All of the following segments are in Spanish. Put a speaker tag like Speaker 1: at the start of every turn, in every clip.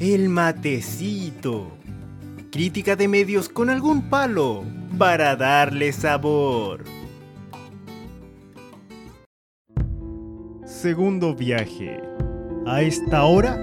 Speaker 1: El matecito. Crítica de medios con algún palo para darle sabor. Segundo viaje. A esta hora,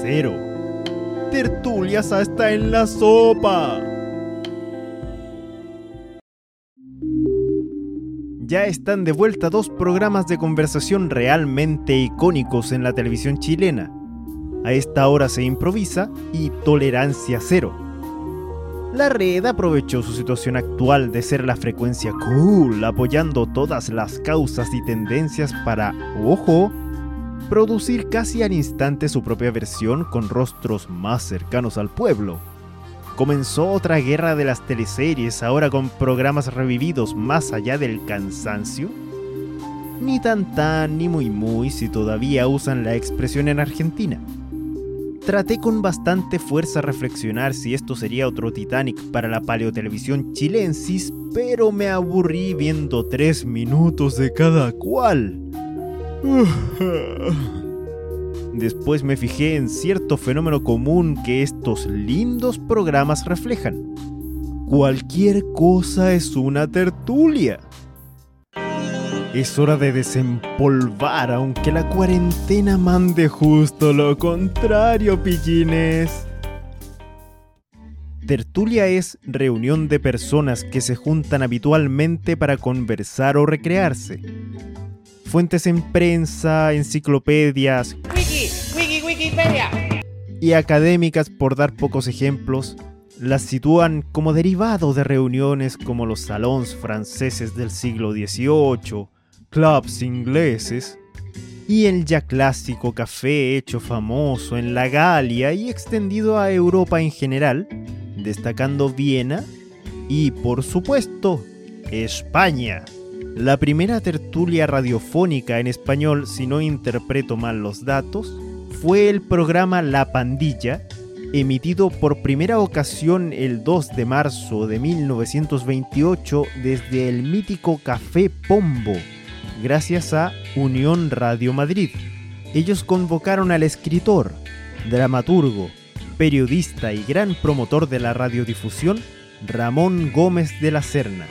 Speaker 1: cero. Tertulias hasta en la sopa. Ya están de vuelta dos programas de conversación realmente icónicos en la televisión chilena. A esta hora se improvisa y Tolerancia Cero. La red aprovechó su situación actual de ser la frecuencia cool, apoyando todas las causas y tendencias para, ojo, producir casi al instante su propia versión con rostros más cercanos al pueblo. Comenzó otra guerra de las teleseries, ahora con programas revividos más allá del cansancio. Ni tan tan ni muy muy si todavía usan la expresión en Argentina. Traté con bastante fuerza reflexionar si esto sería otro Titanic para la paleotelevisión chilensis, pero me aburrí viendo tres minutos de cada cual. Después me fijé en cierto fenómeno común que estos lindos programas reflejan. Cualquier cosa es una tertulia. Es hora de desempolvar, aunque la cuarentena mande justo lo contrario, pillines. Tertulia es reunión de personas que se juntan habitualmente para conversar o recrearse. Fuentes en prensa, enciclopedias, y académicas, por dar pocos ejemplos, las sitúan como derivado de reuniones como los salones franceses del siglo XVIII, clubs ingleses y el ya clásico café hecho famoso en la Galia y extendido a Europa en general, destacando Viena y, por supuesto, España. La primera tertulia radiofónica en español, si no interpreto mal los datos, fue el programa La Pandilla, emitido por primera ocasión el 2 de marzo de 1928 desde el mítico Café Pombo, gracias a Unión Radio Madrid. Ellos convocaron al escritor, dramaturgo, periodista y gran promotor de la radiodifusión, Ramón Gómez de la Serna.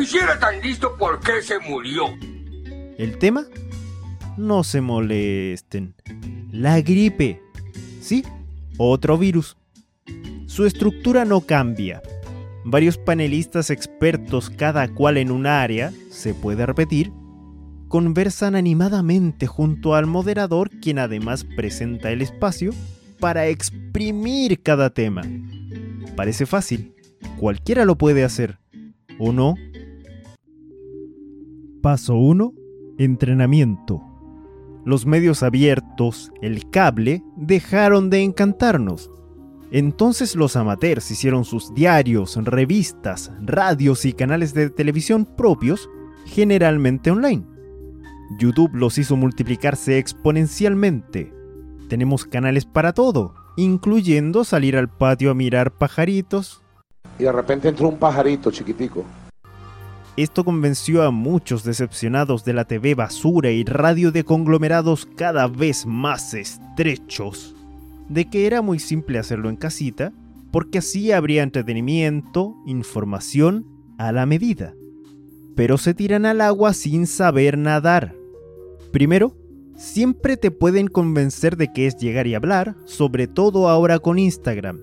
Speaker 2: Y si era tan listo, ¿por qué se murió?
Speaker 1: ¿El tema? No se molesten. La gripe. Sí, otro virus. Su estructura no cambia. Varios panelistas expertos, cada cual en un área, se puede repetir, conversan animadamente junto al moderador, quien además presenta el espacio para exprimir cada tema. Parece fácil, cualquiera lo puede hacer, ¿o no? Paso 1. Entrenamiento. Los medios abiertos, el cable, dejaron de encantarnos. Entonces los amateurs hicieron sus diarios, revistas, radios y canales de televisión propios, generalmente online. YouTube los hizo multiplicarse exponencialmente. Tenemos canales para todo, incluyendo salir al patio a mirar pajaritos.
Speaker 3: Y de repente entró un pajarito chiquitico.
Speaker 1: Esto convenció a muchos decepcionados de la TV basura y radio de conglomerados cada vez más estrechos de que era muy simple hacerlo en casita, porque así habría entretenimiento, información a la medida. Pero se tiran al agua sin saber nadar. Primero, siempre te pueden convencer de que es llegar y hablar, sobre todo ahora con Instagram.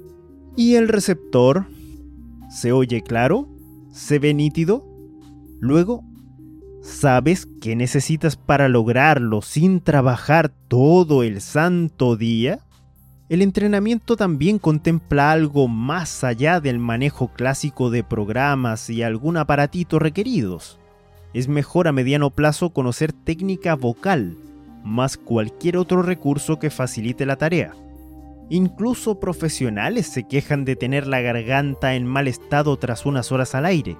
Speaker 1: Y el receptor, ¿se oye claro? ¿Se ve nítido? Luego, ¿sabes qué necesitas para lograrlo sin trabajar todo el santo día? El entrenamiento también contempla algo más allá del manejo clásico de programas y algún aparatito requeridos. Es mejor a mediano plazo conocer técnica vocal, más cualquier otro recurso que facilite la tarea. Incluso profesionales se quejan de tener la garganta en mal estado tras unas horas al aire.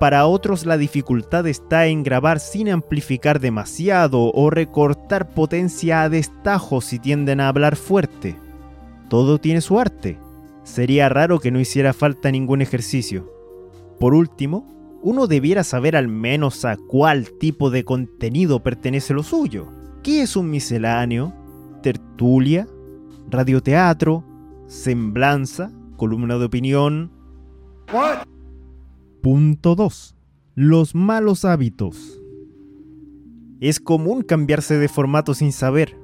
Speaker 1: Para otros la dificultad está en grabar sin amplificar demasiado o recortar potencia a destajo si tienden a hablar fuerte. Todo tiene su arte. Sería raro que no hiciera falta ningún ejercicio. Por último, uno debiera saber al menos a cuál tipo de contenido pertenece lo suyo. ¿Qué es un misceláneo? ¿Tertulia? radioteatro, semblanza, columna de opinión. Punto 2. Los malos hábitos. Es común cambiarse de formato sin saber.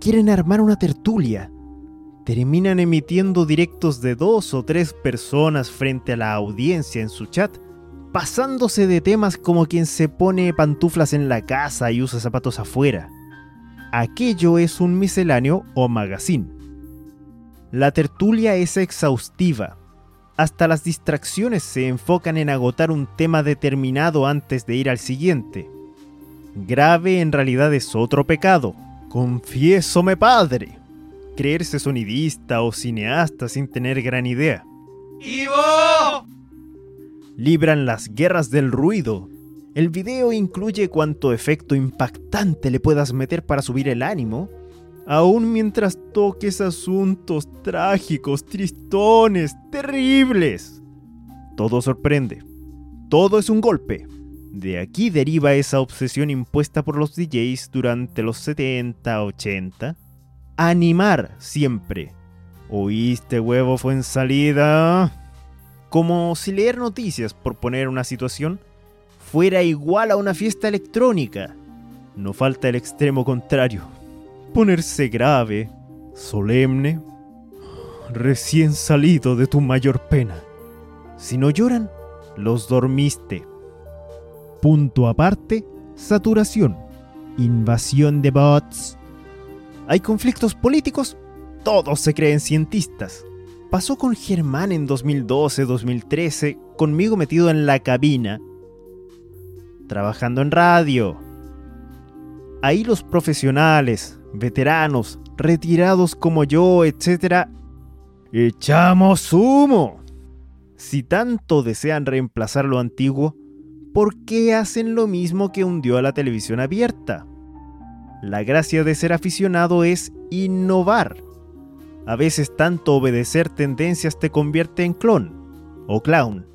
Speaker 1: Quieren armar una tertulia. Terminan emitiendo directos de dos o tres personas frente a la audiencia en su chat, pasándose de temas como quien se pone pantuflas en la casa y usa zapatos afuera. Aquello es un misceláneo o magazine. La tertulia es exhaustiva. Hasta las distracciones se enfocan en agotar un tema determinado antes de ir al siguiente. Grave en realidad es otro pecado. Confiésome padre. Creerse sonidista o cineasta sin tener gran idea. ¡Ivo! Libran las guerras del ruido. El video incluye cuanto efecto impactante le puedas meter para subir el ánimo, aún mientras toques asuntos trágicos, tristones, terribles. Todo sorprende. Todo es un golpe. De aquí deriva esa obsesión impuesta por los DJs durante los 70, 80. Animar siempre. ¿Oíste huevo fue en salida? Como si leer noticias, por poner una situación, fuera igual a una fiesta electrónica. No falta el extremo contrario. Ponerse grave, solemne, recién salido de tu mayor pena. Si no lloran, los dormiste. Punto aparte, saturación, invasión de bots. ¿Hay conflictos políticos? Todos se creen cientistas. Pasó con Germán en 2012-2013, conmigo metido en la cabina, trabajando en radio. Ahí los profesionales, veteranos, retirados como yo, etc., echamos humo. Si tanto desean reemplazar lo antiguo, ¿por qué hacen lo mismo que hundió a la televisión abierta? La gracia de ser aficionado es innovar. A veces tanto obedecer tendencias te convierte en clon o clown.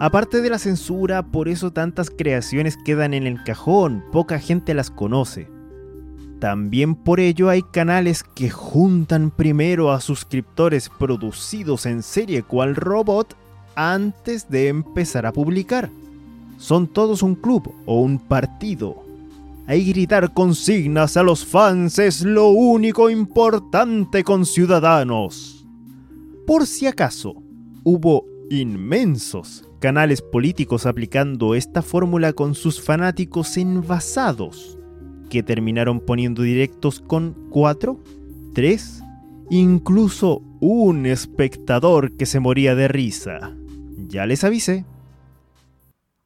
Speaker 1: Aparte de la censura, por eso tantas creaciones quedan en el cajón, poca gente las conoce. También por ello hay canales que juntan primero a suscriptores producidos en serie cual robot antes de empezar a publicar. Son todos un club o un partido. Ahí gritar consignas a los fans es lo único importante con ciudadanos. Por si acaso, hubo inmensos canales políticos aplicando esta fórmula con sus fanáticos envasados, que terminaron poniendo directos con 4, 3, incluso un espectador que se moría de risa. Ya les avisé.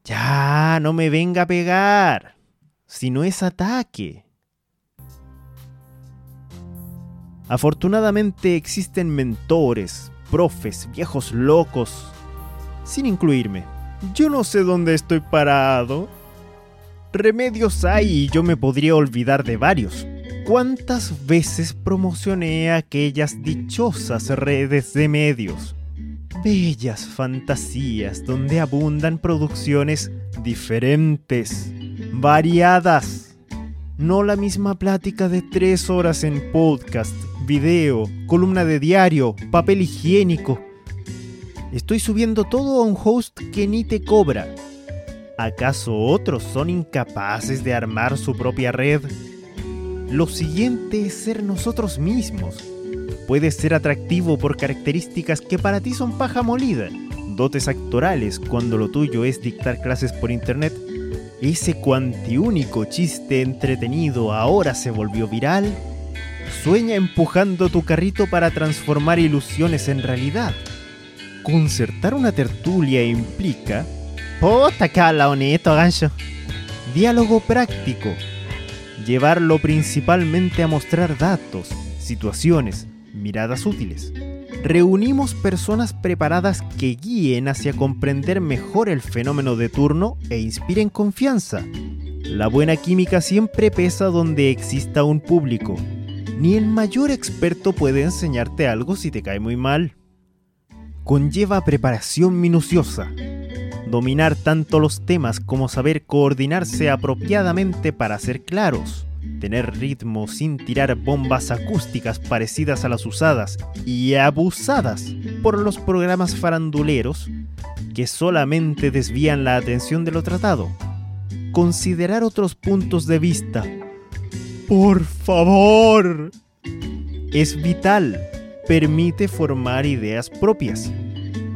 Speaker 1: Ya, no me venga a pegar. Si no es ataque. Afortunadamente existen mentores, profes, viejos locos, sin incluirme. Yo no sé dónde estoy parado. Remedios hay y yo me podría olvidar de varios. ¿Cuántas veces promocioné aquellas dichosas redes de medios? Bellas fantasías donde abundan producciones diferentes, variadas. No la misma plática de tres horas en podcast, video, columna de diario, papel higiénico, Estoy subiendo todo a un host que ni te cobra. ¿Acaso otros son incapaces de armar su propia red? Lo siguiente es ser nosotros mismos. Puedes ser atractivo por características que para ti son paja molida, dotes actorales cuando lo tuyo es dictar clases por internet. Ese cuantiúnico chiste entretenido ahora se volvió viral. Sueña empujando tu carrito para transformar ilusiones en realidad concertar una tertulia implica. Puta cala honesto, gancho. Diálogo práctico. Llevarlo principalmente a mostrar datos, situaciones, miradas útiles. Reunimos personas preparadas que guíen hacia comprender mejor el fenómeno de turno e inspiren confianza. La buena química siempre pesa donde exista un público. Ni el mayor experto puede enseñarte algo si te cae muy mal conlleva preparación minuciosa. Dominar tanto los temas como saber coordinarse apropiadamente para ser claros, tener ritmo sin tirar bombas acústicas parecidas a las usadas y abusadas por los programas faranduleros que solamente desvían la atención de lo tratado. Considerar otros puntos de vista. Por favor. Es vital. Permite formar ideas propias.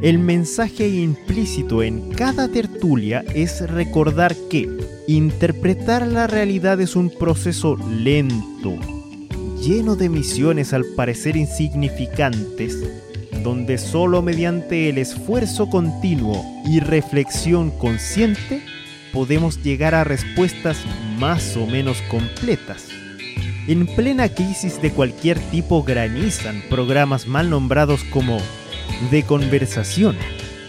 Speaker 1: El mensaje implícito en cada tertulia es recordar que interpretar la realidad es un proceso lento, lleno de misiones al parecer insignificantes, donde solo mediante el esfuerzo continuo y reflexión consciente podemos llegar a respuestas más o menos completas. En plena crisis de cualquier tipo granizan programas mal nombrados como de conversación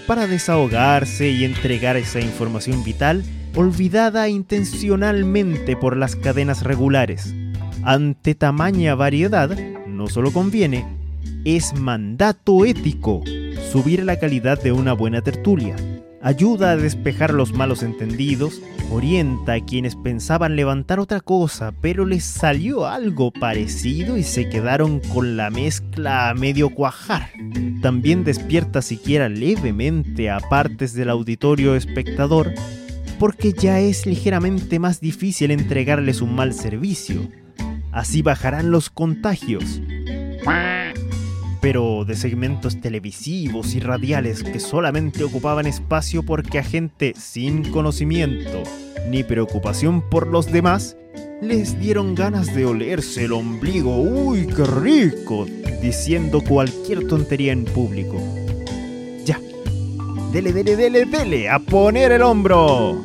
Speaker 1: para desahogarse y entregar esa información vital olvidada intencionalmente por las cadenas regulares. Ante tamaña variedad, no solo conviene, es mandato ético subir la calidad de una buena tertulia. Ayuda a despejar los malos entendidos, orienta a quienes pensaban levantar otra cosa, pero les salió algo parecido y se quedaron con la mezcla a medio cuajar. También despierta siquiera levemente a partes del auditorio espectador, porque ya es ligeramente más difícil entregarles un mal servicio. Así bajarán los contagios pero de segmentos televisivos y radiales que solamente ocupaban espacio porque a gente sin conocimiento ni preocupación por los demás les dieron ganas de olerse el ombligo, uy, qué rico, diciendo cualquier tontería en público. Dele, dele, dele, dele, a poner el hombro.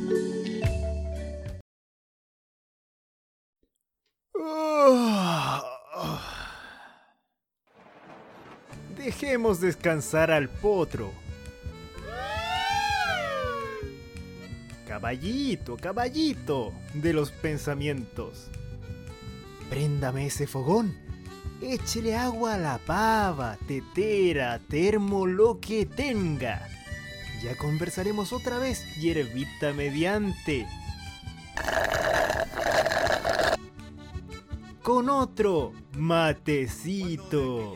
Speaker 1: Dejemos descansar al potro. Caballito, caballito de los pensamientos. Préndame ese fogón. Échele agua a la pava, tetera, termo, lo que tenga. Ya conversaremos otra vez, hierbita mediante. Con otro matecito.